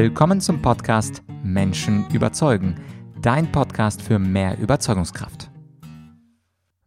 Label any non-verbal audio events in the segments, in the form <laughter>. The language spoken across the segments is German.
Willkommen zum Podcast Menschen überzeugen, dein Podcast für mehr Überzeugungskraft.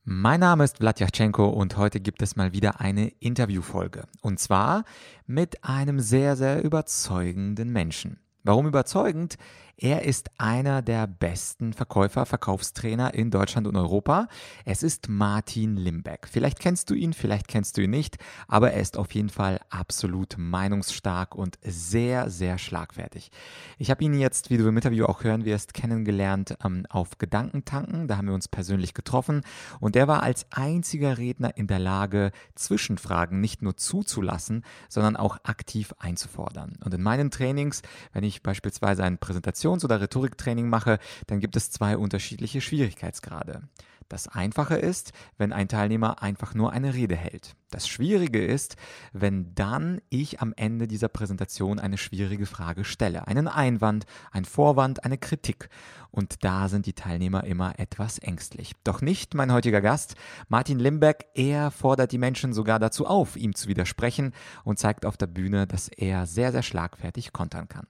Mein Name ist Vladyachenko und heute gibt es mal wieder eine Interviewfolge. Und zwar mit einem sehr, sehr überzeugenden Menschen. Warum überzeugend? Er ist einer der besten Verkäufer, Verkaufstrainer in Deutschland und Europa. Es ist Martin Limbeck. Vielleicht kennst du ihn, vielleicht kennst du ihn nicht, aber er ist auf jeden Fall absolut meinungsstark und sehr, sehr schlagfertig. Ich habe ihn jetzt, wie du im Interview auch hören wirst, kennengelernt ähm, auf Gedankentanken. Da haben wir uns persönlich getroffen und er war als einziger Redner in der Lage, Zwischenfragen nicht nur zuzulassen, sondern auch aktiv einzufordern. Und in meinen Trainings, wenn ich beispielsweise eine Präsentation Kommunikations- oder Rhetoriktraining mache, dann gibt es zwei unterschiedliche Schwierigkeitsgrade. Das Einfache ist, wenn ein Teilnehmer einfach nur eine Rede hält. Das Schwierige ist, wenn dann ich am Ende dieser Präsentation eine schwierige Frage stelle. Einen Einwand, ein Vorwand, eine Kritik. Und da sind die Teilnehmer immer etwas ängstlich. Doch nicht mein heutiger Gast, Martin Limbeck. Er fordert die Menschen sogar dazu auf, ihm zu widersprechen und zeigt auf der Bühne, dass er sehr, sehr schlagfertig kontern kann.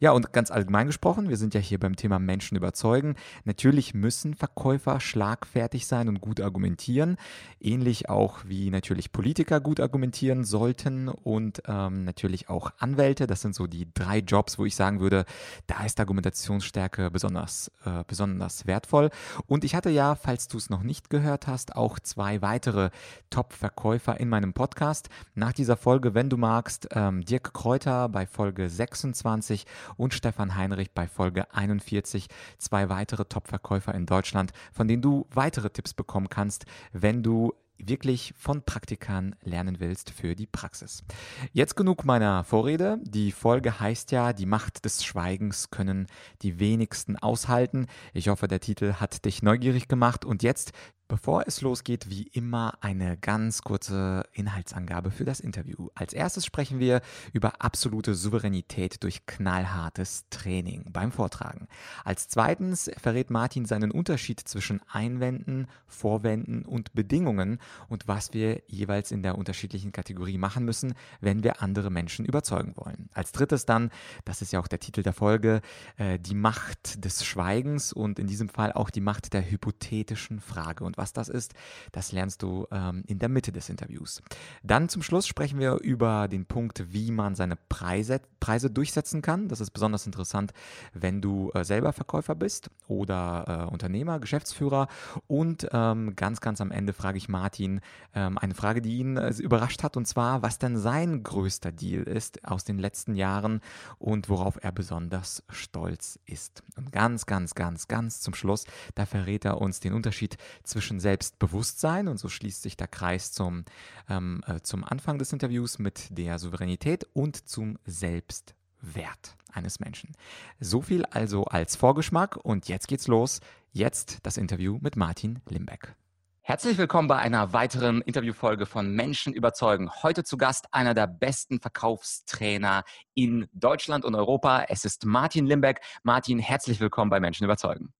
Ja, und ganz allgemein gesprochen, wir sind ja hier beim Thema Menschen überzeugen. Natürlich müssen Verkäufer schlagfertig sein und gut argumentieren. Ähnlich auch wie natürlich Politiker gut argumentieren sollten und ähm, natürlich auch Anwälte. Das sind so die drei Jobs, wo ich sagen würde, da ist Argumentationsstärke besonders, äh, besonders wertvoll. Und ich hatte ja, falls du es noch nicht gehört hast, auch zwei weitere Top-Verkäufer in meinem Podcast. Nach dieser Folge, wenn du magst, ähm, Dirk Kräuter bei Folge 26 20 und Stefan Heinrich bei Folge 41. Zwei weitere Top-Verkäufer in Deutschland, von denen du weitere Tipps bekommen kannst, wenn du wirklich von Praktikern lernen willst für die Praxis. Jetzt genug meiner Vorrede. Die Folge heißt ja, die Macht des Schweigens können die wenigsten aushalten. Ich hoffe, der Titel hat dich neugierig gemacht und jetzt Bevor es losgeht, wie immer eine ganz kurze Inhaltsangabe für das Interview. Als erstes sprechen wir über absolute Souveränität durch knallhartes Training beim Vortragen. Als zweitens verrät Martin seinen Unterschied zwischen Einwänden, Vorwänden und Bedingungen und was wir jeweils in der unterschiedlichen Kategorie machen müssen, wenn wir andere Menschen überzeugen wollen. Als drittes dann, das ist ja auch der Titel der Folge, äh, die Macht des Schweigens und in diesem Fall auch die Macht der hypothetischen Frage. Und was das ist, das lernst du ähm, in der Mitte des Interviews. Dann zum Schluss sprechen wir über den Punkt, wie man seine Preise, Preise durchsetzen kann. Das ist besonders interessant, wenn du äh, selber Verkäufer bist oder äh, Unternehmer, Geschäftsführer. Und ähm, ganz, ganz am Ende frage ich Martin ähm, eine Frage, die ihn äh, überrascht hat, und zwar, was denn sein größter Deal ist aus den letzten Jahren und worauf er besonders stolz ist. Und ganz, ganz, ganz, ganz zum Schluss, da verrät er uns den Unterschied zwischen zwischen Selbstbewusstsein, und so schließt sich der Kreis zum, ähm, äh, zum Anfang des Interviews mit der Souveränität und zum Selbstwert eines Menschen. So viel also als Vorgeschmack und jetzt geht's los. Jetzt das Interview mit Martin Limbeck. Herzlich willkommen bei einer weiteren Interviewfolge von Menschen überzeugen. Heute zu Gast einer der besten Verkaufstrainer in Deutschland und Europa. Es ist Martin Limbeck. Martin, herzlich willkommen bei Menschen überzeugen.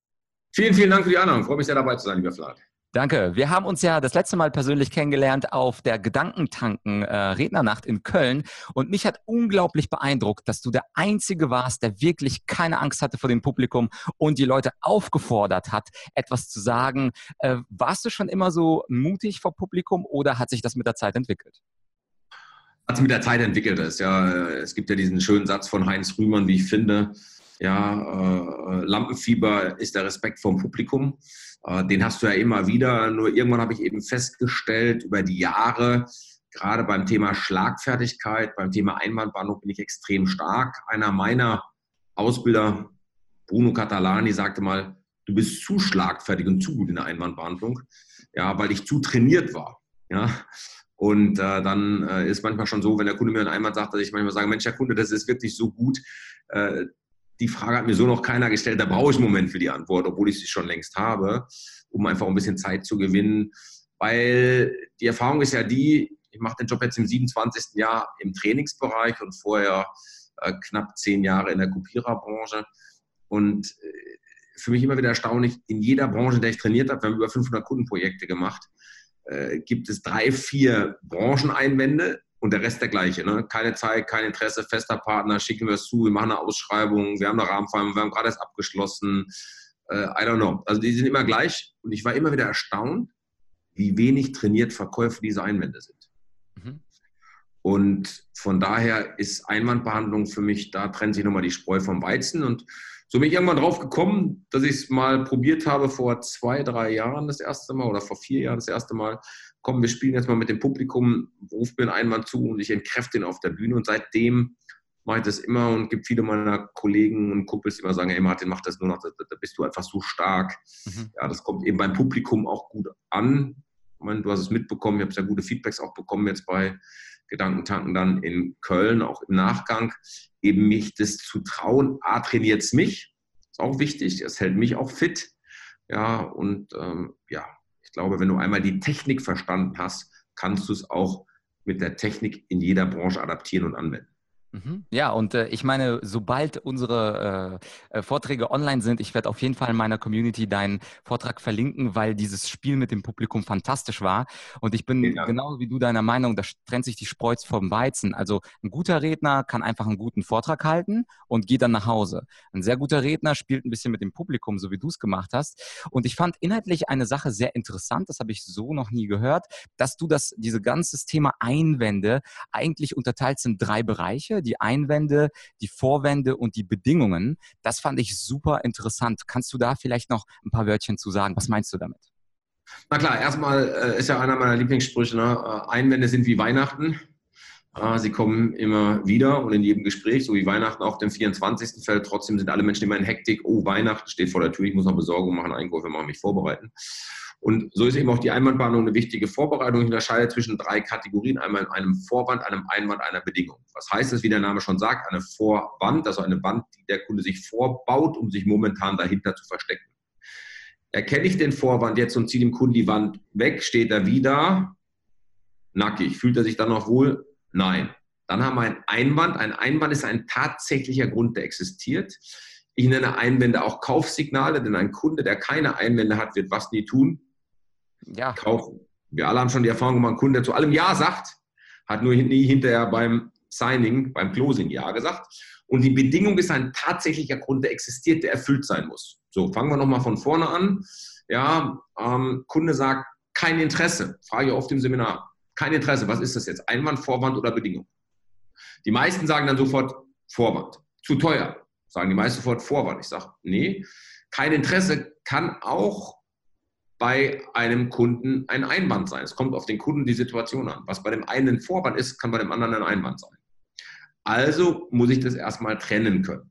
Vielen, vielen Dank für die Einladung. Freue mich sehr dabei zu sein, lieber Vlad. Danke. Wir haben uns ja das letzte Mal persönlich kennengelernt auf der Gedankentanken äh, Rednernacht in Köln und mich hat unglaublich beeindruckt, dass du der Einzige warst, der wirklich keine Angst hatte vor dem Publikum und die Leute aufgefordert hat, etwas zu sagen. Äh, warst du schon immer so mutig vor Publikum oder hat sich das mit der Zeit entwickelt? Hat sich mit der Zeit entwickelt. Ja, es gibt ja diesen schönen Satz von Heinz Rühmann, wie ich finde. Ja, äh, Lampenfieber ist der Respekt vom Publikum. Äh, den hast du ja immer wieder. Nur irgendwann habe ich eben festgestellt, über die Jahre, gerade beim Thema Schlagfertigkeit, beim Thema Einwandbehandlung bin ich extrem stark. Einer meiner Ausbilder, Bruno Catalani, sagte mal, du bist zu schlagfertig und zu gut in der Einwandbehandlung, ja, weil ich zu trainiert war. Ja. Und äh, dann äh, ist manchmal schon so, wenn der Kunde mir einen Einwand sagt, dass ich manchmal sage, Mensch, Herr Kunde, das ist wirklich so gut, äh, die Frage hat mir so noch keiner gestellt. Da brauche ich einen Moment für die Antwort, obwohl ich sie schon längst habe, um einfach ein bisschen Zeit zu gewinnen. Weil die Erfahrung ist ja die, ich mache den Job jetzt im 27. Jahr im Trainingsbereich und vorher äh, knapp zehn Jahre in der Kopiererbranche. Und äh, für mich immer wieder erstaunlich, in jeder Branche, in der ich trainiert habe, wir haben über 500 Kundenprojekte gemacht, äh, gibt es drei, vier Brancheneinwände, und der Rest der gleiche. Ne? Keine Zeit, kein Interesse, fester Partner, schicken wir es zu, wir machen eine Ausschreibung, wir haben eine Rahmenverhandlung, wir haben gerade erst abgeschlossen. Äh, I don't know. Also die sind immer gleich und ich war immer wieder erstaunt, wie wenig trainiert Verkäufe diese Einwände sind. Mhm. Und von daher ist Einwandbehandlung für mich, da trennt sich nochmal die Spreu vom Weizen. Und so bin ich irgendwann drauf gekommen, dass ich es mal probiert habe vor zwei, drei Jahren das erste Mal oder vor vier Jahren das erste Mal. Komm, wir spielen jetzt mal mit dem Publikum, ruft mir einen Einwand zu und ich entkräfte ihn auf der Bühne. Und seitdem mache ich das immer und gibt viele meiner Kollegen und Kumpels, die immer sagen, hey Martin, mach das nur noch, da, da bist du einfach so stark. Mhm. Ja, das kommt eben beim Publikum auch gut an. Ich meine, du hast es mitbekommen, ich habe sehr gute Feedbacks auch bekommen jetzt bei Gedankentanken dann in Köln, auch im Nachgang, eben mich das zu trauen. A, trainiert es mich, ist auch wichtig, es hält mich auch fit. Ja, und ähm, ja, glaube, wenn du einmal die Technik verstanden hast, kannst du es auch mit der Technik in jeder Branche adaptieren und anwenden. Mhm. Ja, und äh, ich meine, sobald unsere äh, äh, Vorträge online sind, ich werde auf jeden Fall in meiner Community deinen Vortrag verlinken, weil dieses Spiel mit dem Publikum fantastisch war. Und ich bin ja. genau wie du deiner Meinung, da trennt sich die Spreuz vom Weizen. Also ein guter Redner kann einfach einen guten Vortrag halten und geht dann nach Hause. Ein sehr guter Redner spielt ein bisschen mit dem Publikum, so wie du es gemacht hast. Und ich fand inhaltlich eine Sache sehr interessant, das habe ich so noch nie gehört, dass du das, diese ganze Thema Einwände eigentlich unterteilt in drei Bereiche die Einwände, die Vorwände und die Bedingungen. Das fand ich super interessant. Kannst du da vielleicht noch ein paar Wörtchen zu sagen? Was meinst du damit? Na klar, erstmal äh, ist ja einer meiner Lieblingssprüche, ne? Äh, Einwände sind wie Weihnachten. Äh, sie kommen immer wieder und in jedem Gespräch, so wie Weihnachten auf dem 24. fällt. Trotzdem sind alle Menschen immer in Hektik. Oh, Weihnachten steht vor der Tür, ich muss noch Besorgung machen, Einkäufe machen, mich vorbereiten. Und so ist eben auch die Einwandbehandlung eine wichtige Vorbereitung. Ich unterscheide zwischen drei Kategorien. Einmal einem Vorwand, einem Einwand, einer Bedingung. Was heißt das, wie der Name schon sagt? Eine Vorwand, also eine Wand, die der Kunde sich vorbaut, um sich momentan dahinter zu verstecken. Erkenne ich den Vorwand jetzt und ziehe dem Kunden die Wand weg, steht er wieder nackig. Fühlt er sich dann noch wohl? Nein. Dann haben wir einen Einwand. Ein Einwand ist ein tatsächlicher Grund, der existiert. Ich nenne Einwände auch Kaufsignale, denn ein Kunde, der keine Einwände hat, wird was nie tun? Ja. kaufen. Wir alle haben schon die Erfahrung gemacht, ein Kunde, der zu allem Ja sagt, hat nur nie hinterher beim Signing, beim Closing Ja gesagt. Und die Bedingung ist ein tatsächlicher Grund, der existiert, der erfüllt sein muss. So, fangen wir nochmal von vorne an. Ja, ähm, Kunde sagt, kein Interesse. Frage oft im Seminar. Kein Interesse. Was ist das jetzt? Einwand, Vorwand oder Bedingung? Die meisten sagen dann sofort Vorwand. Zu teuer. Sagen die meisten sofort Vorwand. Ich sage, nee, kein Interesse kann auch bei einem Kunden ein Einwand sein. Es kommt auf den Kunden die Situation an. Was bei dem einen ein Vorwand ist, kann bei dem anderen ein Einwand sein. Also muss ich das erstmal trennen können.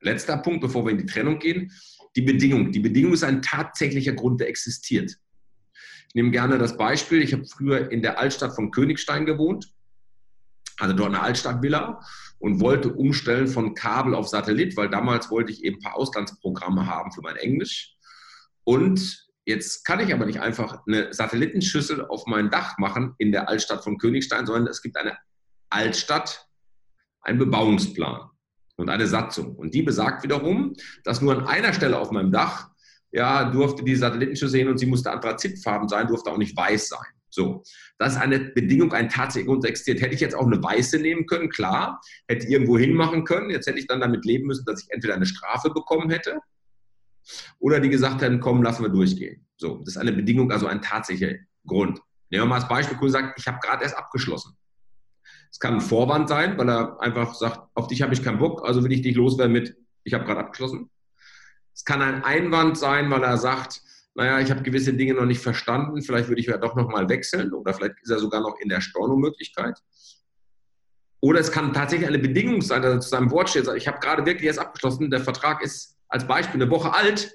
Letzter Punkt, bevor wir in die Trennung gehen, die Bedingung. Die Bedingung ist ein tatsächlicher Grund, der existiert. Ich nehme gerne das Beispiel. Ich habe früher in der Altstadt von Königstein gewohnt, also dort eine Altstadtvilla und wollte umstellen von Kabel auf Satellit, weil damals wollte ich eben ein paar Auslandsprogramme haben für mein Englisch. Und Jetzt kann ich aber nicht einfach eine Satellitenschüssel auf mein Dach machen in der Altstadt von Königstein, sondern es gibt eine Altstadt, einen Bebauungsplan und eine Satzung. Und die besagt wiederum, dass nur an einer Stelle auf meinem Dach ja, durfte die Satellitenschüssel sehen und sie musste anthrazitfarben sein, durfte auch nicht weiß sein. So, das ist eine Bedingung, ein tatsächlicher Grund existiert. Hätte ich jetzt auch eine weiße nehmen können, klar, hätte irgendwo hinmachen können. Jetzt hätte ich dann damit leben müssen, dass ich entweder eine Strafe bekommen hätte oder die gesagt hätten, komm, lassen wir durchgehen. So, das ist eine Bedingung, also ein tatsächlicher Grund. Nehmen wir mal als Beispiel, Kunde sagt, ich habe gerade erst abgeschlossen. Es kann ein Vorwand sein, weil er einfach sagt, auf dich habe ich keinen Bock, also will ich dich loswerden mit, ich habe gerade abgeschlossen. Es kann ein Einwand sein, weil er sagt, naja, ich habe gewisse Dinge noch nicht verstanden, vielleicht würde ich ja doch nochmal wechseln oder vielleicht ist er sogar noch in der Stornomöglichkeit. Oder es kann tatsächlich eine Bedingung sein, dass er zu seinem Wort steht, sagt, ich habe gerade wirklich erst abgeschlossen, der Vertrag ist als Beispiel eine Woche alt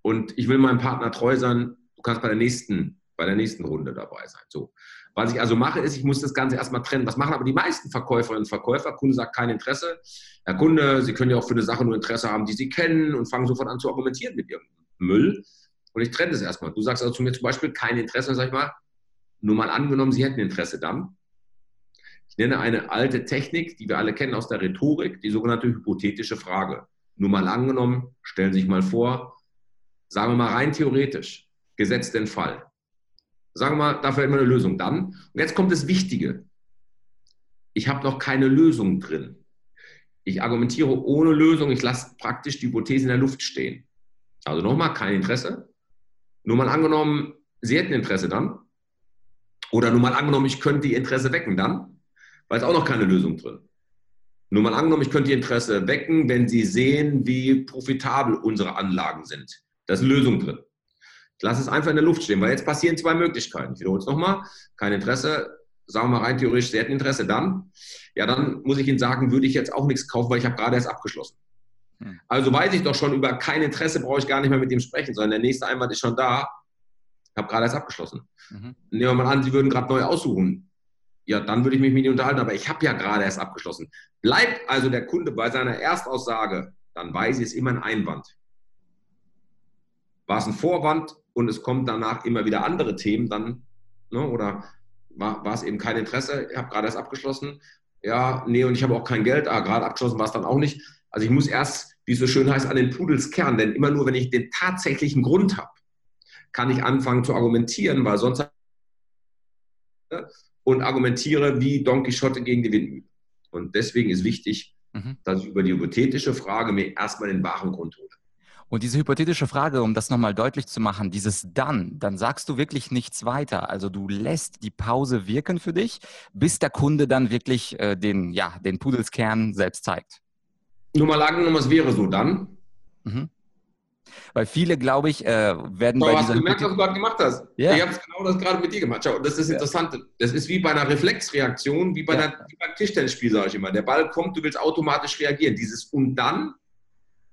und ich will meinem Partner treu sein, du kannst bei der nächsten, bei der nächsten Runde dabei sein. So. Was ich also mache, ist, ich muss das Ganze erstmal trennen. Was machen aber die meisten Verkäuferinnen und Verkäufer? Kunde sagt kein Interesse. Herr Kunde, Sie können ja auch für eine Sache nur Interesse haben, die Sie kennen und fangen sofort an zu argumentieren mit Ihrem Müll. Und ich trenne das erstmal. Du sagst also zu mir zum Beispiel kein Interesse, sag ich mal, nur mal angenommen, Sie hätten Interesse dann. Ich nenne eine alte Technik, die wir alle kennen aus der Rhetorik, die sogenannte hypothetische Frage. Nur mal angenommen, stellen Sie sich mal vor, sagen wir mal rein theoretisch, gesetzt den Fall. Sagen wir mal, dafür hätten wir eine Lösung. Dann, und jetzt kommt das Wichtige, ich habe noch keine Lösung drin. Ich argumentiere ohne Lösung, ich lasse praktisch die Hypothese in der Luft stehen. Also nochmal, kein Interesse. Nur mal angenommen, Sie hätten Interesse dann. Oder nur mal angenommen, ich könnte die Interesse wecken dann, weil es auch noch keine Lösung drin. Nur mal angenommen, ich könnte die Interesse wecken, wenn Sie sehen, wie profitabel unsere Anlagen sind. Da ist eine Lösung drin. Ich lasse es einfach in der Luft stehen, weil jetzt passieren zwei Möglichkeiten. Ich wiederhole es nochmal. Kein Interesse, sagen wir mal rein theoretisch, Sie hätten Interesse dann. Ja, dann muss ich Ihnen sagen, würde ich jetzt auch nichts kaufen, weil ich habe gerade erst abgeschlossen. Hm. Also weiß ich doch schon, über kein Interesse brauche ich gar nicht mehr mit dem sprechen, sondern der nächste Einwand ist schon da. Ich habe gerade erst abgeschlossen. Mhm. Nehmen wir mal an, Sie würden gerade neu aussuchen. Ja, dann würde ich mich mit Ihnen unterhalten, aber ich habe ja gerade erst abgeschlossen. Bleibt also der Kunde bei seiner Erstaussage, dann weiß ich, es immer ein Einwand. War es ein Vorwand und es kommen danach immer wieder andere Themen, dann, ne, oder war, war es eben kein Interesse, ich habe gerade erst abgeschlossen, ja, nee, und ich habe auch kein Geld, ah, gerade abgeschlossen war es dann auch nicht. Also ich muss erst, wie es so schön heißt, an den Pudelskern, denn immer nur, wenn ich den tatsächlichen Grund habe, kann ich anfangen zu argumentieren, weil sonst und argumentiere wie Don Quixote gegen die Windmühle. Und deswegen ist wichtig, mhm. dass ich über die hypothetische Frage mir erstmal den wahren Grund hole. Und diese hypothetische Frage, um das nochmal deutlich zu machen, dieses dann, dann sagst du wirklich nichts weiter. Also du lässt die Pause wirken für dich, bis der Kunde dann wirklich äh, den, ja, den Pudelskern selbst zeigt. Nur mal angenommen, es wäre so dann. Mhm. Weil viele, glaube ich, äh, werden Schau, bei hast du gemerkt, was du gerade gemacht hast? Ja. Ich habe genau das gerade mit dir gemacht. Schau, das ist ja. interessant. Das ist wie bei einer Reflexreaktion, wie bei ja. einer, wie beim Tischtennisspiel, sage ich immer. Der Ball kommt, du willst automatisch reagieren. Dieses und dann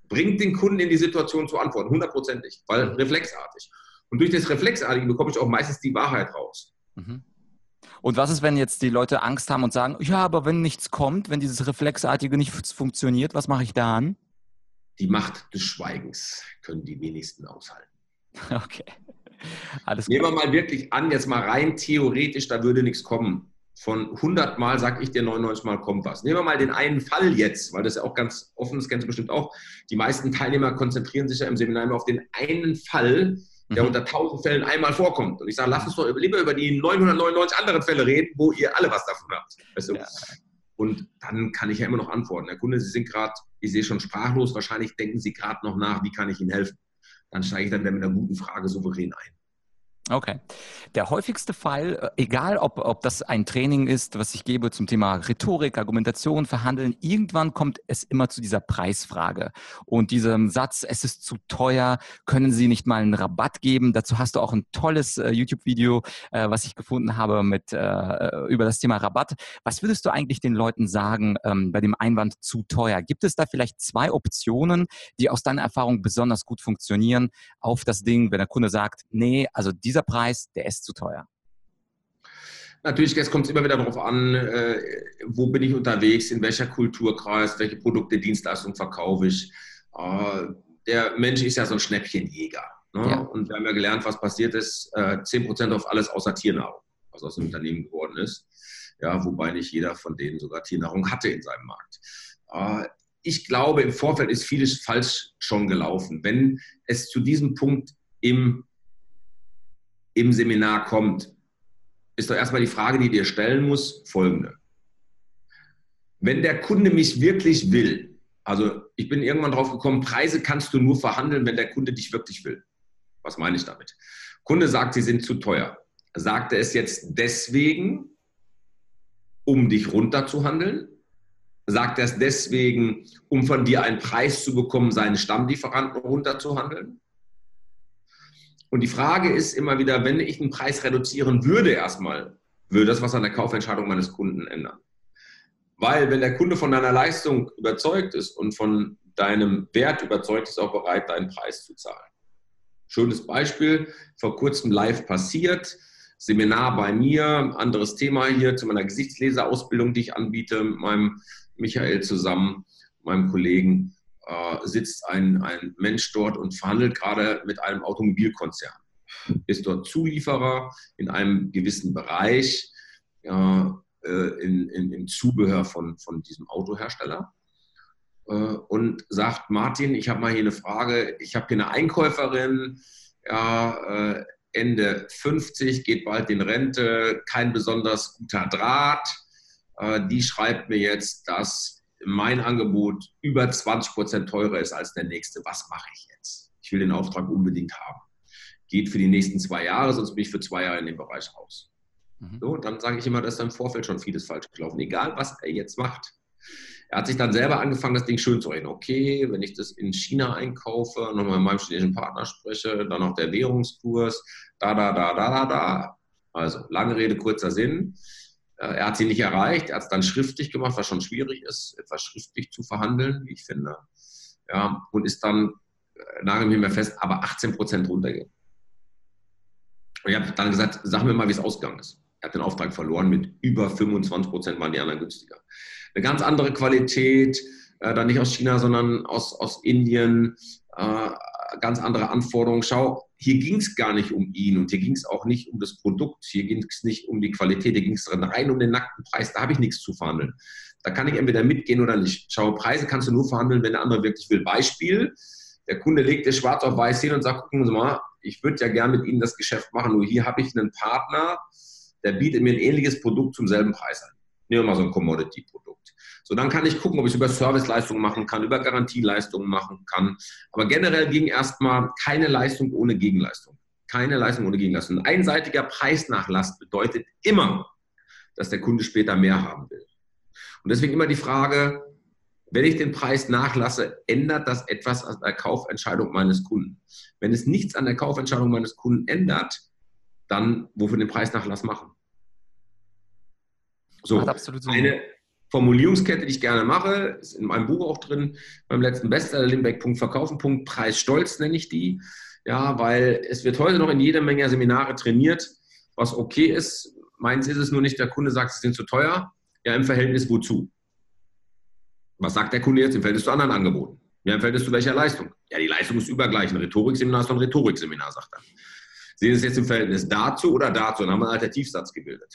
bringt den Kunden in die Situation zu antworten, hundertprozentig, weil mhm. reflexartig. Und durch das Reflexartige bekomme ich auch meistens die Wahrheit raus. Mhm. Und was ist, wenn jetzt die Leute Angst haben und sagen, ja, aber wenn nichts kommt, wenn dieses Reflexartige nicht funktioniert, was mache ich dann? Die Macht des Schweigens können die wenigsten aushalten. <laughs> Okay. Alles Nehmen wir mal wirklich an, jetzt mal rein theoretisch, da würde nichts kommen von 100 Mal sage ich dir 99 Mal kommt was. Nehmen wir mal den einen Fall jetzt, weil das ja auch ganz offen ist, kennst du bestimmt auch. Die meisten Teilnehmer konzentrieren sich ja im Seminar immer auf den einen Fall, der mhm. unter 1000 Fällen einmal vorkommt. Und ich sage, lass uns doch lieber über die 999 anderen Fälle reden, wo ihr alle was davon habt. Weißt du? ja. Und dann kann ich ja immer noch antworten. Herr Kunde, Sie sind gerade, ich sehe schon sprachlos, wahrscheinlich denken Sie gerade noch nach, wie kann ich Ihnen helfen? Dann steige ich dann mit einer guten Frage souverän ein. Okay. Der häufigste Fall, äh, egal ob, ob das ein Training ist, was ich gebe zum Thema Rhetorik, Argumentation, Verhandeln, irgendwann kommt es immer zu dieser Preisfrage. Und diesem Satz, es ist zu teuer, können Sie nicht mal einen Rabatt geben? Dazu hast du auch ein tolles äh, YouTube-Video, äh, was ich gefunden habe mit, äh, über das Thema Rabatt. Was würdest du eigentlich den Leuten sagen ähm, bei dem Einwand zu teuer? Gibt es da vielleicht zwei Optionen, die aus deiner Erfahrung besonders gut funktionieren auf das Ding, wenn der Kunde sagt, nee, also dieser dieser Preis, der ist zu teuer. Natürlich, jetzt kommt es immer wieder darauf an, äh, wo bin ich unterwegs, in welcher Kulturkreis, welche Produkte, Dienstleistungen verkaufe ich. Äh, der Mensch ist ja so ein Schnäppchenjäger. Ne? Ja. Und wir haben ja gelernt, was passiert ist, äh, 10% auf alles außer Tiernahrung, was aus dem Unternehmen geworden ist. Ja, wobei nicht jeder von denen sogar Tiernahrung hatte in seinem Markt. Äh, ich glaube, im Vorfeld ist vieles falsch schon gelaufen. Wenn es zu diesem Punkt im im Seminar kommt, ist doch erstmal die Frage, die dir stellen muss, folgende. Wenn der Kunde mich wirklich will, also ich bin irgendwann drauf gekommen, Preise kannst du nur verhandeln, wenn der Kunde dich wirklich will. Was meine ich damit? Kunde sagt, sie sind zu teuer. Sagt er es jetzt deswegen, um dich runterzuhandeln? Sagt er es deswegen, um von dir einen Preis zu bekommen, seinen Stammlieferanten runterzuhandeln? Und die Frage ist immer wieder, wenn ich den Preis reduzieren würde erstmal, würde das was an der Kaufentscheidung meines Kunden ändern. Weil wenn der Kunde von deiner Leistung überzeugt ist und von deinem Wert überzeugt ist, auch bereit, deinen Preis zu zahlen. Schönes Beispiel, vor kurzem live passiert, Seminar bei mir, anderes Thema hier zu meiner Gesichtsleserausbildung, die ich anbiete, mit meinem Michael zusammen, meinem Kollegen sitzt ein, ein Mensch dort und verhandelt gerade mit einem Automobilkonzern. Ist dort Zulieferer in einem gewissen Bereich, äh, in, in, im Zubehör von, von diesem Autohersteller äh, und sagt, Martin, ich habe mal hier eine Frage, ich habe hier eine Einkäuferin, ja, äh, Ende 50, geht bald in Rente, kein besonders guter Draht, äh, die schreibt mir jetzt, dass mein Angebot über 20 Prozent teurer ist als der nächste. Was mache ich jetzt? Ich will den Auftrag unbedingt haben. Geht für die nächsten zwei Jahre, sonst bin ich für zwei Jahre in dem Bereich raus. Mhm. So, dann sage ich immer, dass da im Vorfeld schon vieles falsch gelaufen, egal was er jetzt macht. Er hat sich dann selber angefangen, das Ding schön zu reden. Okay, wenn ich das in China einkaufe, nochmal mit meinem chinesischen Partner spreche, dann noch der Währungskurs, da, da, da, da, da, da. Also, lange Rede, kurzer Sinn. Äh, er hat sie nicht erreicht, er hat es dann schriftlich gemacht, was schon schwierig ist, etwas schriftlich zu verhandeln, wie ich finde. Ja, und ist dann, äh, nagel mich mehr fest, aber 18 Prozent runtergegangen. Und ich habe dann gesagt, sag mir mal, wie es ausgegangen ist. Er hat den Auftrag verloren mit über 25 Prozent, waren die anderen günstiger. Eine ganz andere Qualität, äh, dann nicht aus China, sondern aus, aus Indien, äh, ganz andere Anforderungen. Schau, hier ging es gar nicht um ihn und hier ging es auch nicht um das Produkt, hier ging es nicht um die Qualität, hier ging es rein um den nackten Preis, da habe ich nichts zu verhandeln. Da kann ich entweder mitgehen oder nicht. Schau, Preise kannst du nur verhandeln, wenn der andere wirklich will. Beispiel, der Kunde legt es schwarz auf weiß hin und sagt, gucken Sie mal, ich würde ja gerne mit Ihnen das Geschäft machen, nur hier habe ich einen Partner, der bietet mir ein ähnliches Produkt zum selben Preis an. Nehmen wir mal so ein Commodity-Produkt. So, dann kann ich gucken, ob ich es über Serviceleistungen machen kann, über Garantieleistungen machen kann. Aber generell ging erstmal keine Leistung ohne Gegenleistung. Keine Leistung ohne Gegenleistung. Ein einseitiger Preisnachlass bedeutet immer, dass der Kunde später mehr haben will. Und deswegen immer die Frage, wenn ich den Preis nachlasse, ändert das etwas an der Kaufentscheidung meines Kunden? Wenn es nichts an der Kaufentscheidung meines Kunden ändert, dann wofür den Preisnachlass machen? So, eine Formulierungskette, die ich gerne mache, ist in meinem Buch auch drin, beim letzten Bestseller, Limbeck, Verkaufen, Preis, Stolz nenne ich die. Ja, weil es wird heute noch in jeder Menge Seminare trainiert, was okay ist. Meins ist es nur nicht, der Kunde sagt, sie sind zu teuer. Ja, im Verhältnis wozu? Was sagt der Kunde jetzt im Verhältnis zu anderen Angeboten? Ja, im Verhältnis zu welcher Leistung? Ja, die Leistung ist übergleich. Ein Rhetorikseminar ist ein Rhetorikseminar, sagt er. Sehen Sie es jetzt im Verhältnis dazu oder dazu? Dann haben wir einen Alternativsatz gebildet.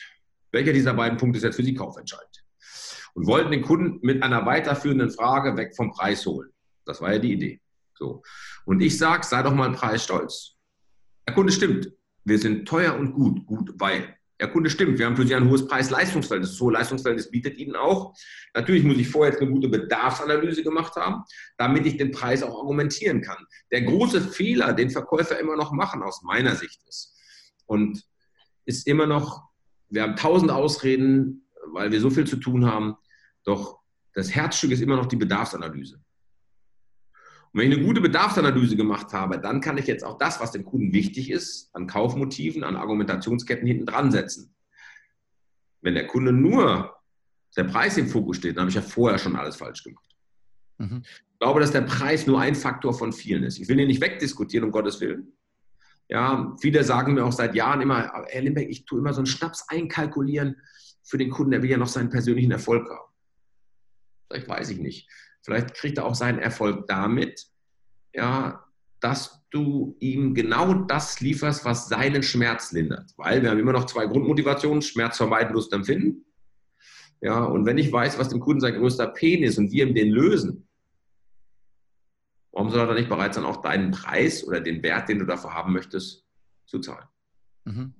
Welcher dieser beiden Punkte ist jetzt für Sie kaufentscheidend? Und wollten den Kunden mit einer weiterführenden Frage weg vom Preis holen. Das war ja die Idee. So. Und ich sage, sei doch mal preisstolz. Der Kunde stimmt. Wir sind teuer und gut. Gut, weil. Der Kunde stimmt, wir haben für Sie ein hohes Preis-Leistungsverhältnis. Das hohe Leistungsverhältnis bietet Ihnen auch. Natürlich muss ich vorher jetzt eine gute Bedarfsanalyse gemacht haben, damit ich den Preis auch argumentieren kann. Der große Fehler, den Verkäufer immer noch machen, aus meiner Sicht ist, und ist immer noch, wir haben tausend Ausreden, weil wir so viel zu tun haben, doch das Herzstück ist immer noch die Bedarfsanalyse. Und wenn ich eine gute Bedarfsanalyse gemacht habe, dann kann ich jetzt auch das, was dem Kunden wichtig ist, an Kaufmotiven, an Argumentationsketten hinten dran setzen. Wenn der Kunde nur der Preis im Fokus steht, dann habe ich ja vorher schon alles falsch gemacht. Mhm. Ich glaube, dass der Preis nur ein Faktor von vielen ist. Ich will ihn nicht wegdiskutieren, um Gottes Willen. Ja, viele sagen mir auch seit Jahren immer, Herr Limbeck, ich tue immer so einen Schnaps einkalkulieren für den Kunden, der will ja noch seinen persönlichen Erfolg haben. Vielleicht weiß ich nicht. Vielleicht kriegt er auch seinen Erfolg damit, ja, dass du ihm genau das lieferst, was seinen Schmerz lindert. Weil wir haben immer noch zwei Grundmotivationen, Schmerz vermeiden, Lust empfinden. Ja, und wenn ich weiß, was dem Kunden sein größter Pain ist und wir ihm den lösen, warum soll er dann nicht bereit sein, auch deinen Preis oder den Wert, den du dafür haben möchtest, zu zahlen? Mhm.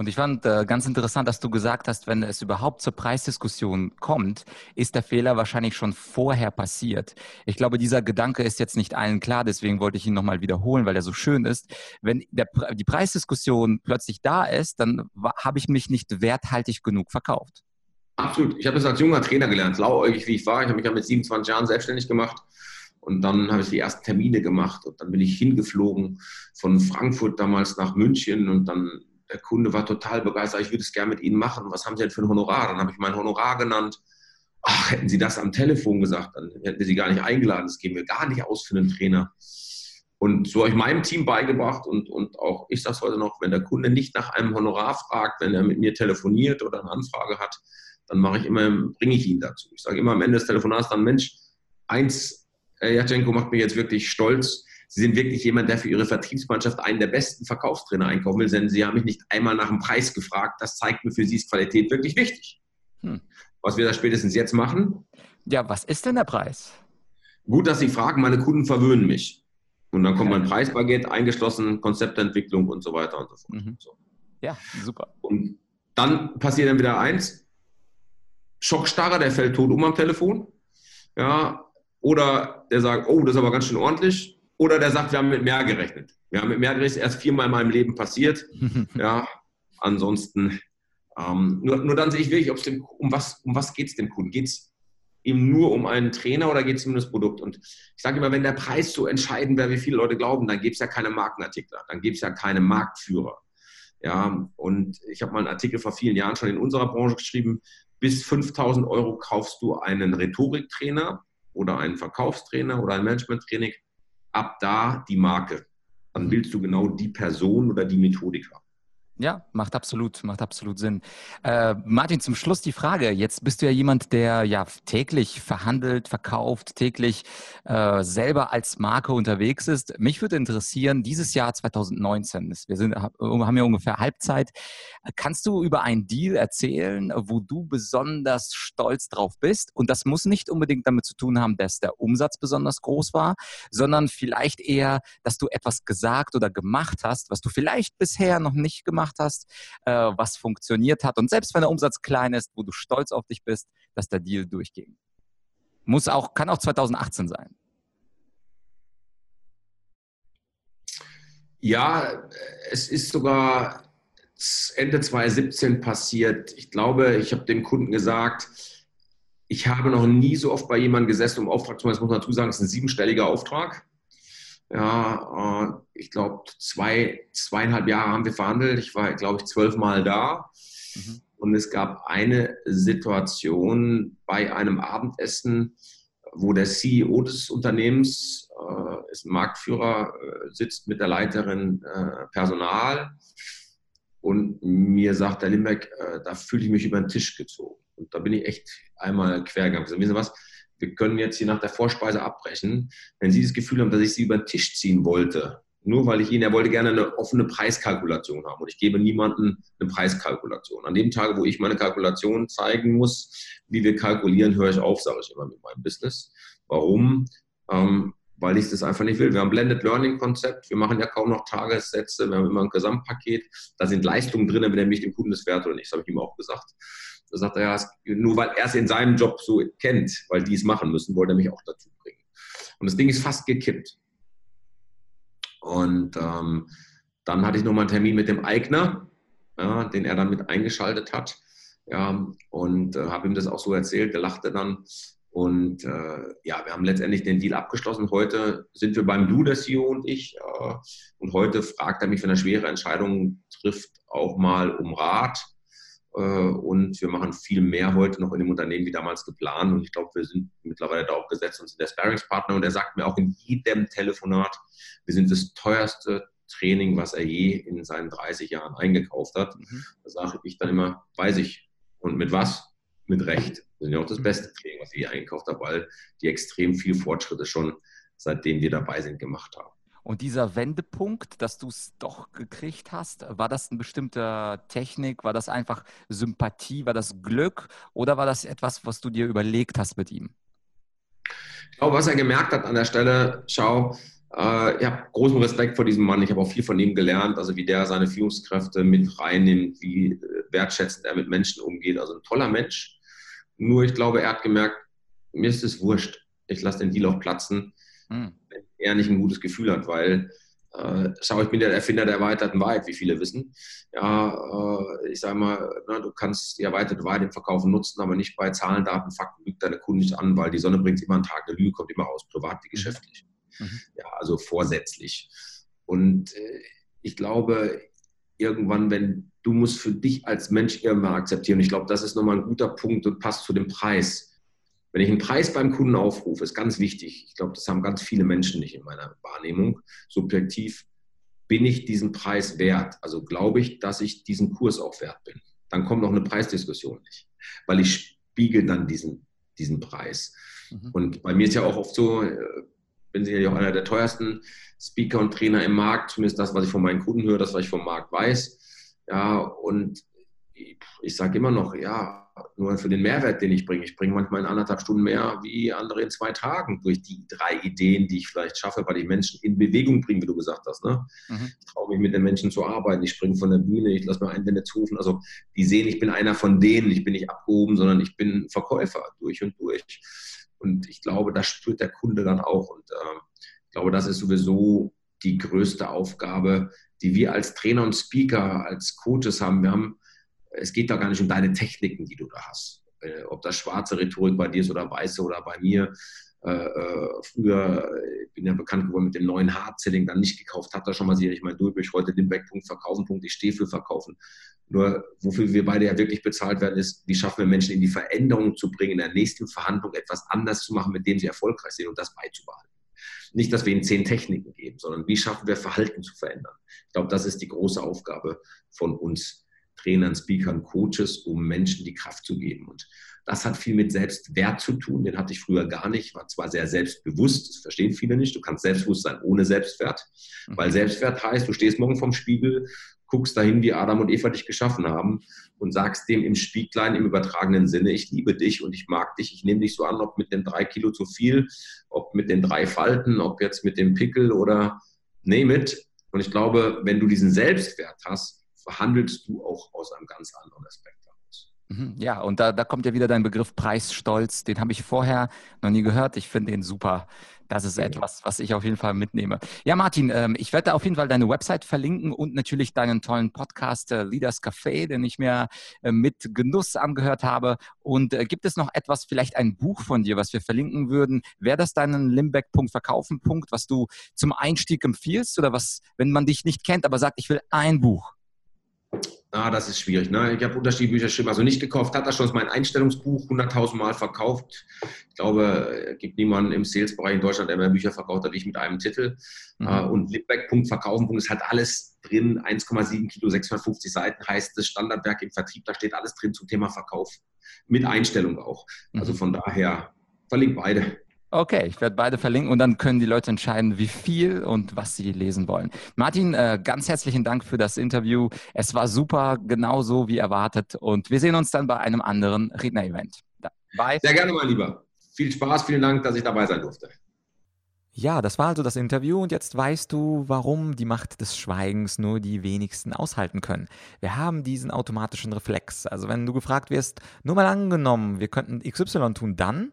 Und ich fand äh, ganz interessant, dass du gesagt hast, wenn es überhaupt zur Preisdiskussion kommt, ist der Fehler wahrscheinlich schon vorher passiert. Ich glaube, dieser Gedanke ist jetzt nicht allen klar, deswegen wollte ich ihn nochmal wiederholen, weil er so schön ist. Wenn der, die Preisdiskussion plötzlich da ist, dann habe ich mich nicht werthaltig genug verkauft. Absolut. Ich habe das als junger Trainer gelernt, lauäugig wie ich war. Ich habe mich ja mit 27 Jahren selbstständig gemacht. Und dann habe ich die ersten Termine gemacht und dann bin ich hingeflogen von Frankfurt damals nach München und dann der Kunde war total begeistert, ich würde es gerne mit Ihnen machen. Was haben Sie denn für ein Honorar? Dann habe ich mein Honorar genannt. Ach, hätten Sie das am Telefon gesagt, dann hätten wir Sie gar nicht eingeladen. Das geben wir gar nicht aus für einen Trainer. Und so habe ich meinem Team beigebracht und, und auch ich sage es heute noch, wenn der Kunde nicht nach einem Honorar fragt, wenn er mit mir telefoniert oder eine Anfrage hat, dann mache ich immer, bringe ich ihn dazu. Ich sage immer am Ende des Telefonats dann, Mensch, eins, Herr Jatschenko macht mich jetzt wirklich stolz. Sie sind wirklich jemand, der für Ihre Vertriebsmannschaft einen der besten Verkaufstrainer einkaufen will, denn Sie haben mich nicht einmal nach dem Preis gefragt. Das zeigt mir, für Sie ist Qualität wirklich wichtig. Hm. Was wir da spätestens jetzt machen. Ja, was ist denn der Preis? Gut, dass Sie fragen, meine Kunden verwöhnen mich. Und dann kommt mein Preisbaguette eingeschlossen, Konzeptentwicklung und so weiter und so fort. Mhm. So. Ja, super. Und dann passiert dann wieder eins. Schockstarre, der fällt tot um am Telefon. Ja, oder der sagt, oh, das ist aber ganz schön ordentlich. Oder der sagt, wir haben mit mehr gerechnet. Wir haben mit mehr gerechnet, erst viermal in meinem Leben passiert. <laughs> ja, ansonsten, ähm, nur, nur dann sehe ich wirklich, dem, um was, um was geht es dem Kunden? Geht es ihm nur um einen Trainer oder geht es um das Produkt? Und ich sage immer, wenn der Preis so entscheidend wäre, wie viele Leute glauben, dann gibt es ja keine Markenartikler, dann gibt es ja keine Marktführer. Ja, und ich habe mal einen Artikel vor vielen Jahren schon in unserer Branche geschrieben, bis 5000 Euro kaufst du einen Rhetoriktrainer oder einen Verkaufstrainer oder ein Managementtraining. Ab da die Marke. Dann willst du genau die Person oder die Methodik haben. Ja, macht absolut, macht absolut Sinn. Äh, Martin, zum Schluss die Frage. Jetzt bist du ja jemand, der ja täglich verhandelt, verkauft, täglich äh, selber als Marke unterwegs ist. Mich würde interessieren, dieses Jahr 2019, wir sind, haben ja ungefähr Halbzeit. Kannst du über einen Deal erzählen, wo du besonders stolz drauf bist? Und das muss nicht unbedingt damit zu tun haben, dass der Umsatz besonders groß war, sondern vielleicht eher, dass du etwas gesagt oder gemacht hast, was du vielleicht bisher noch nicht gemacht gemacht hast, äh, was funktioniert hat. Und selbst wenn der Umsatz klein ist, wo du stolz auf dich bist, dass der Deal durchging. Muss auch, kann auch 2018 sein. Ja, es ist sogar Ende 2017 passiert. Ich glaube, ich habe dem Kunden gesagt, ich habe noch nie so oft bei jemandem gesessen, um Auftrag zu machen. Das muss man dazu sagen, es ist ein siebenstelliger Auftrag. Ja, äh, ich glaube, zwei, zweieinhalb Jahre haben wir verhandelt. Ich war, glaube ich, zwölfmal da. Mhm. Und es gab eine Situation bei einem Abendessen, wo der CEO des Unternehmens, äh, ist Marktführer, äh, sitzt mit der Leiterin äh, Personal und mir sagt der Limbeck, äh, da fühle ich mich über den Tisch gezogen. Und da bin ich echt einmal quer gegangen. Wissen Sie was? Wir können jetzt hier nach der Vorspeise abbrechen. Wenn Sie das Gefühl haben, dass ich Sie über den Tisch ziehen wollte, nur weil ich Ihnen, er wollte gerne eine offene Preiskalkulation haben und ich gebe niemandem eine Preiskalkulation. An dem Tag, wo ich meine Kalkulation zeigen muss, wie wir kalkulieren, höre ich auf, sage ich immer mit meinem Business. Warum? Ähm, weil ich das einfach nicht will. Wir haben ein Blended Learning Konzept, wir machen ja kaum noch Tagessätze, wir haben immer ein Gesamtpaket, da sind Leistungen drin, wenn er mich dem Kunden das wert oder nicht, das habe ich ihm auch gesagt. Da sagt er, ja, nur weil er es in seinem Job so kennt, weil die es machen müssen, wollte er mich auch dazu bringen. Und das Ding ist fast gekippt. Und ähm, dann hatte ich nochmal einen Termin mit dem Eigner, ja, den er dann mit eingeschaltet hat. Ja, und äh, habe ihm das auch so erzählt, der lachte dann. Und äh, ja, wir haben letztendlich den Deal abgeschlossen. Heute sind wir beim Du, der CEO und ich. Äh, und heute fragt er mich, wenn er schwere Entscheidungen trifft, auch mal um Rat. Äh, und wir machen viel mehr heute noch in dem Unternehmen wie damals geplant. Und ich glaube, wir sind mittlerweile da auch gesetzt und sind der Sparringspartner. Und er sagt mir auch in jedem Telefonat, wir sind das teuerste Training, was er je in seinen 30 Jahren eingekauft hat. Mhm. Da sage ich dann immer, weiß ich. Und mit was? Mit Recht. Wir sind ja auch das mhm. beste Training, was ich je eingekauft habe, weil die extrem viel Fortschritte schon, seitdem wir dabei sind, gemacht haben. Und dieser Wendepunkt, dass du es doch gekriegt hast, war das eine bestimmte Technik? War das einfach Sympathie? War das Glück? Oder war das etwas, was du dir überlegt hast mit ihm? Ich glaube, was er gemerkt hat an der Stelle, schau, äh, ich habe großen Respekt vor diesem Mann. Ich habe auch viel von ihm gelernt, also wie der seine Führungskräfte mit reinnimmt, wie äh, wertschätzend er mit Menschen umgeht. Also ein toller Mensch. Nur ich glaube, er hat gemerkt, mir ist es wurscht. Ich lasse den Deal auch platzen. Hm wenn er nicht ein gutes Gefühl hat, weil äh, schau, ich bin der Erfinder der erweiterten Wahrheit, wie viele wissen. Ja, äh, ich sage mal, na, du kannst die erweiterte Wahrheit im Verkaufen nutzen, aber nicht bei Zahlen, Daten, Fakten lügt deine Kunden nicht an, weil die Sonne bringt immer einen Tag, eine Lüge kommt immer raus, privat wie mhm. geschäftlich. Mhm. Ja, also vorsätzlich. Und äh, ich glaube, irgendwann, wenn du musst für dich als Mensch irgendwann akzeptieren, ich glaube, das ist nochmal ein guter Punkt und passt zu dem Preis wenn ich einen Preis beim Kunden aufrufe, ist ganz wichtig. Ich glaube, das haben ganz viele Menschen nicht in meiner Wahrnehmung. Subjektiv bin ich diesen Preis wert? Also glaube ich, dass ich diesen Kurs auch wert bin? Dann kommt noch eine Preisdiskussion nicht, weil ich spiegel dann diesen, diesen Preis. Mhm. Und bei mir ist ja auch oft so, äh, bin sicherlich auch einer der teuersten Speaker und Trainer im Markt, zumindest das, was ich von meinen Kunden höre, das, was ich vom Markt weiß. Ja, und ich sage immer noch, ja, nur für den Mehrwert, den ich bringe. Ich bringe manchmal in anderthalb Stunden mehr wie andere in zwei Tagen durch die drei Ideen, die ich vielleicht schaffe, weil die Menschen in Bewegung bringen, wie du gesagt hast. Ne? Mhm. Ich traue mich mit den Menschen zu arbeiten. Ich springe von der Bühne, ich lasse mir Einwände zurufen. Also die sehen, ich bin einer von denen. Ich bin nicht abgehoben, sondern ich bin Verkäufer durch und durch. Und ich glaube, das spürt der Kunde dann auch. Und äh, ich glaube, das ist sowieso die größte Aufgabe, die wir als Trainer und Speaker, als Coaches haben. Wir haben es geht da gar nicht um deine Techniken, die du da hast. Äh, ob das schwarze Rhetorik bei dir ist oder weiße oder bei mir. Äh, äh früher, ich äh, bin ja bekannt geworden mit dem neuen Hard-Selling, dann nicht gekauft, hat er schon mal sicherlich mein durch, heute den Backpunkt, verkaufen, Punkt, ich stehe für verkaufen. Nur, wofür wir beide ja wirklich bezahlt werden, ist, wie schaffen wir Menschen in die Veränderung zu bringen, in der nächsten Verhandlung etwas anders zu machen, mit dem sie erfolgreich sind und das beizubehalten. Nicht, dass wir ihnen zehn Techniken geben, sondern wie schaffen wir Verhalten zu verändern. Ich glaube, das ist die große Aufgabe von uns Trainern, Speakern, Coaches, um Menschen die Kraft zu geben. Und das hat viel mit Selbstwert zu tun. Den hatte ich früher gar nicht. War zwar sehr selbstbewusst, das verstehen viele nicht. Du kannst selbstbewusst sein ohne Selbstwert. Mhm. Weil Selbstwert heißt, du stehst morgen vorm Spiegel, guckst dahin, wie Adam und Eva dich geschaffen haben und sagst dem im Spieglein im übertragenen Sinne, ich liebe dich und ich mag dich, ich nehme dich so an, ob mit den drei Kilo zu viel, ob mit den drei Falten, ob jetzt mit dem Pickel oder name it. Und ich glaube, wenn du diesen Selbstwert hast, verhandelst du auch aus einem ganz anderen Aspekt heraus. Mhm, ja, und da, da kommt ja wieder dein Begriff Preisstolz. Den habe ich vorher noch nie gehört. Ich finde den super. Das ist etwas, was ich auf jeden Fall mitnehme. Ja, Martin, ähm, ich werde auf jeden Fall deine Website verlinken und natürlich deinen tollen Podcast äh, Leaders Café, den ich mir äh, mit Genuss angehört habe. Und äh, gibt es noch etwas, vielleicht ein Buch von dir, was wir verlinken würden? Wäre das deinen Limbeck.verkaufen-Punkt, was du zum Einstieg empfiehlst? Oder was, wenn man dich nicht kennt, aber sagt, ich will ein Buch? Ah, das ist schwierig. Ne? Ich habe unterschiedliche Bücher geschrieben. Also nicht gekauft hat er schon mein Einstellungsbuch 100.000 Mal verkauft. Ich glaube, es gibt niemanden im Sales-Bereich in Deutschland, der mehr Bücher verkauft hat, wie ich mit einem Titel. Mhm. Äh, und Lipback.verkaufen. Verkaufen. Es hat alles drin. 1,7 Kilo, 650 Seiten heißt das Standardwerk im Vertrieb. Da steht alles drin zum Thema Verkauf. Mit Einstellung auch. Also mhm. von daher verlinkt beide. Okay, ich werde beide verlinken und dann können die Leute entscheiden, wie viel und was sie lesen wollen. Martin, äh, ganz herzlichen Dank für das Interview. Es war super, genauso wie erwartet. Und wir sehen uns dann bei einem anderen Redner-Event. Bye. Sehr gerne, mein Lieber. Viel Spaß, vielen Dank, dass ich dabei sein durfte. Ja, das war also das Interview und jetzt weißt du, warum die Macht des Schweigens nur die wenigsten aushalten können. Wir haben diesen automatischen Reflex. Also wenn du gefragt wirst, nur mal angenommen, wir könnten XY tun, dann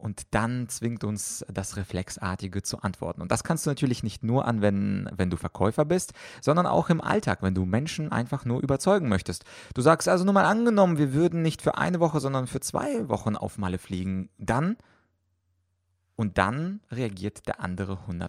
und dann zwingt uns das Reflexartige zu antworten. Und das kannst du natürlich nicht nur anwenden, wenn du Verkäufer bist, sondern auch im Alltag, wenn du Menschen einfach nur überzeugen möchtest. Du sagst also nur mal angenommen, wir würden nicht für eine Woche, sondern für zwei Wochen auf Malle fliegen. Dann und dann reagiert der andere 100%.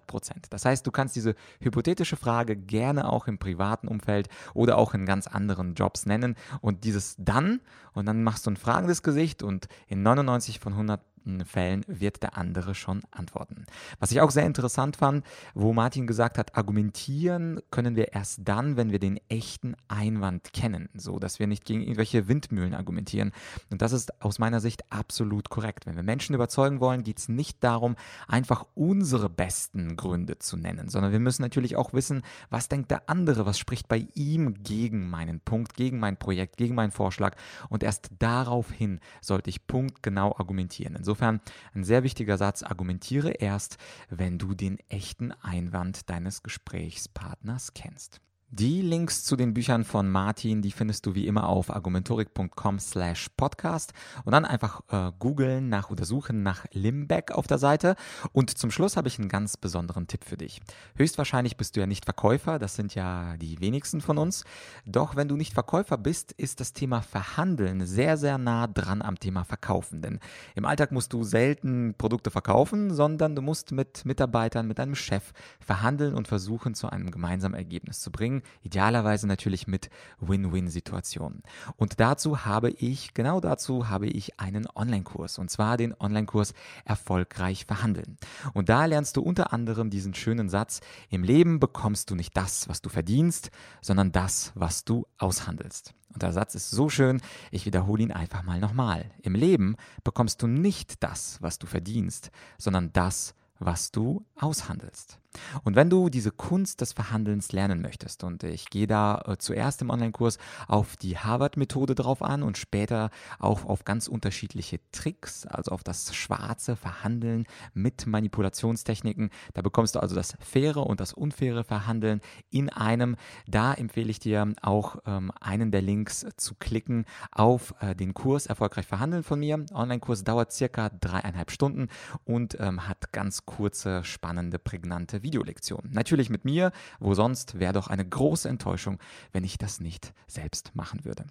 Das heißt, du kannst diese hypothetische Frage gerne auch im privaten Umfeld oder auch in ganz anderen Jobs nennen und dieses dann und dann machst du ein fragendes Gesicht und in 99 von 100 Fällen wird der andere schon antworten. Was ich auch sehr interessant fand, wo Martin gesagt hat, argumentieren können wir erst dann, wenn wir den echten Einwand kennen, so dass wir nicht gegen irgendwelche Windmühlen argumentieren. Und das ist aus meiner Sicht absolut korrekt. Wenn wir Menschen überzeugen wollen, geht es nicht darum, einfach unsere besten Gründe zu nennen, sondern wir müssen natürlich auch wissen, was denkt der andere, was spricht bei ihm gegen meinen Punkt, gegen mein Projekt, gegen meinen Vorschlag. Und erst daraufhin sollte ich punktgenau argumentieren. Insofern Insofern ein sehr wichtiger Satz, argumentiere erst, wenn du den echten Einwand deines Gesprächspartners kennst. Die Links zu den Büchern von Martin, die findest du wie immer auf argumentorik.com slash podcast und dann einfach äh, googeln nach oder suchen nach Limbeck auf der Seite. Und zum Schluss habe ich einen ganz besonderen Tipp für dich. Höchstwahrscheinlich bist du ja nicht Verkäufer, das sind ja die wenigsten von uns. Doch wenn du nicht Verkäufer bist, ist das Thema Verhandeln sehr, sehr nah dran am Thema Verkaufen. Denn im Alltag musst du selten Produkte verkaufen, sondern du musst mit Mitarbeitern, mit einem Chef verhandeln und versuchen, zu einem gemeinsamen Ergebnis zu bringen idealerweise natürlich mit Win-Win-Situationen. Und dazu habe ich, genau dazu habe ich einen Online-Kurs und zwar den Online-Kurs Erfolgreich verhandeln. Und da lernst du unter anderem diesen schönen Satz, im Leben bekommst du nicht das, was du verdienst, sondern das, was du aushandelst. Und der Satz ist so schön, ich wiederhole ihn einfach mal nochmal. Im Leben bekommst du nicht das, was du verdienst, sondern das, was du aushandelst. Und wenn du diese Kunst des Verhandelns lernen möchtest, und ich gehe da äh, zuerst im Online-Kurs auf die Harvard-Methode drauf an und später auch auf ganz unterschiedliche Tricks, also auf das schwarze Verhandeln mit Manipulationstechniken. Da bekommst du also das faire und das unfaire Verhandeln in einem. Da empfehle ich dir auch ähm, einen der Links zu klicken auf äh, den Kurs Erfolgreich Verhandeln von mir. Online-Kurs dauert circa dreieinhalb Stunden und ähm, hat ganz kurze, spannende, prägnante Videolektionen. Natürlich mit mir, wo sonst wäre doch eine große Enttäuschung, wenn ich das nicht selbst machen würde.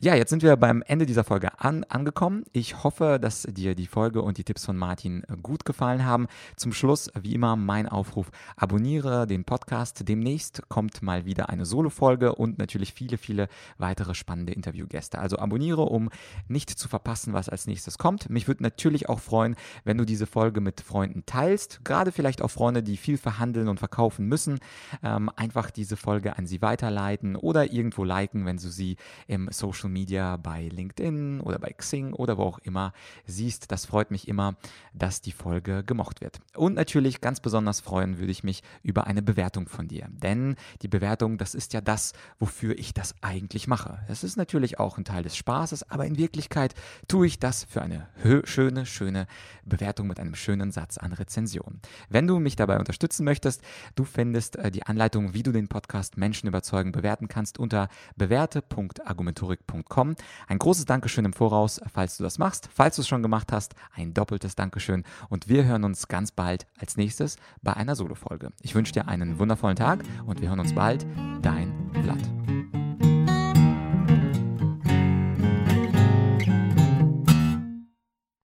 Ja, jetzt sind wir beim Ende dieser Folge an, angekommen. Ich hoffe, dass dir die Folge und die Tipps von Martin äh, gut gefallen haben. Zum Schluss, wie immer, mein Aufruf: abonniere den Podcast. Demnächst kommt mal wieder eine Solo-Folge und natürlich viele, viele weitere spannende Interviewgäste. Also abonniere, um nicht zu verpassen, was als nächstes kommt. Mich würde natürlich auch freuen, wenn du diese Folge mit Freunden teilst, gerade vielleicht auch Freunde, die viel verhandeln und verkaufen müssen. Ähm, einfach diese Folge an sie weiterleiten oder irgendwo liken, wenn du sie im Social Media bei LinkedIn oder bei Xing oder wo auch immer siehst. Das freut mich immer, dass die Folge gemocht wird. Und natürlich ganz besonders freuen würde ich mich über eine Bewertung von dir. Denn die Bewertung, das ist ja das, wofür ich das eigentlich mache. Es ist natürlich auch ein Teil des Spaßes, aber in Wirklichkeit tue ich das für eine schöne, schöne Bewertung mit einem schönen Satz an Rezension. Wenn du mich dabei unterstützen möchtest, du findest äh, die Anleitung, wie du den Podcast Menschen überzeugen bewerten kannst unter bewerte.argumentorik.com. Ein großes Dankeschön im Voraus, falls du das machst. Falls du es schon gemacht hast, ein doppeltes Dankeschön und wir hören uns ganz bald als nächstes bei einer Solo-Folge. Ich wünsche dir einen wundervollen Tag und wir hören uns bald. Dein Vlad.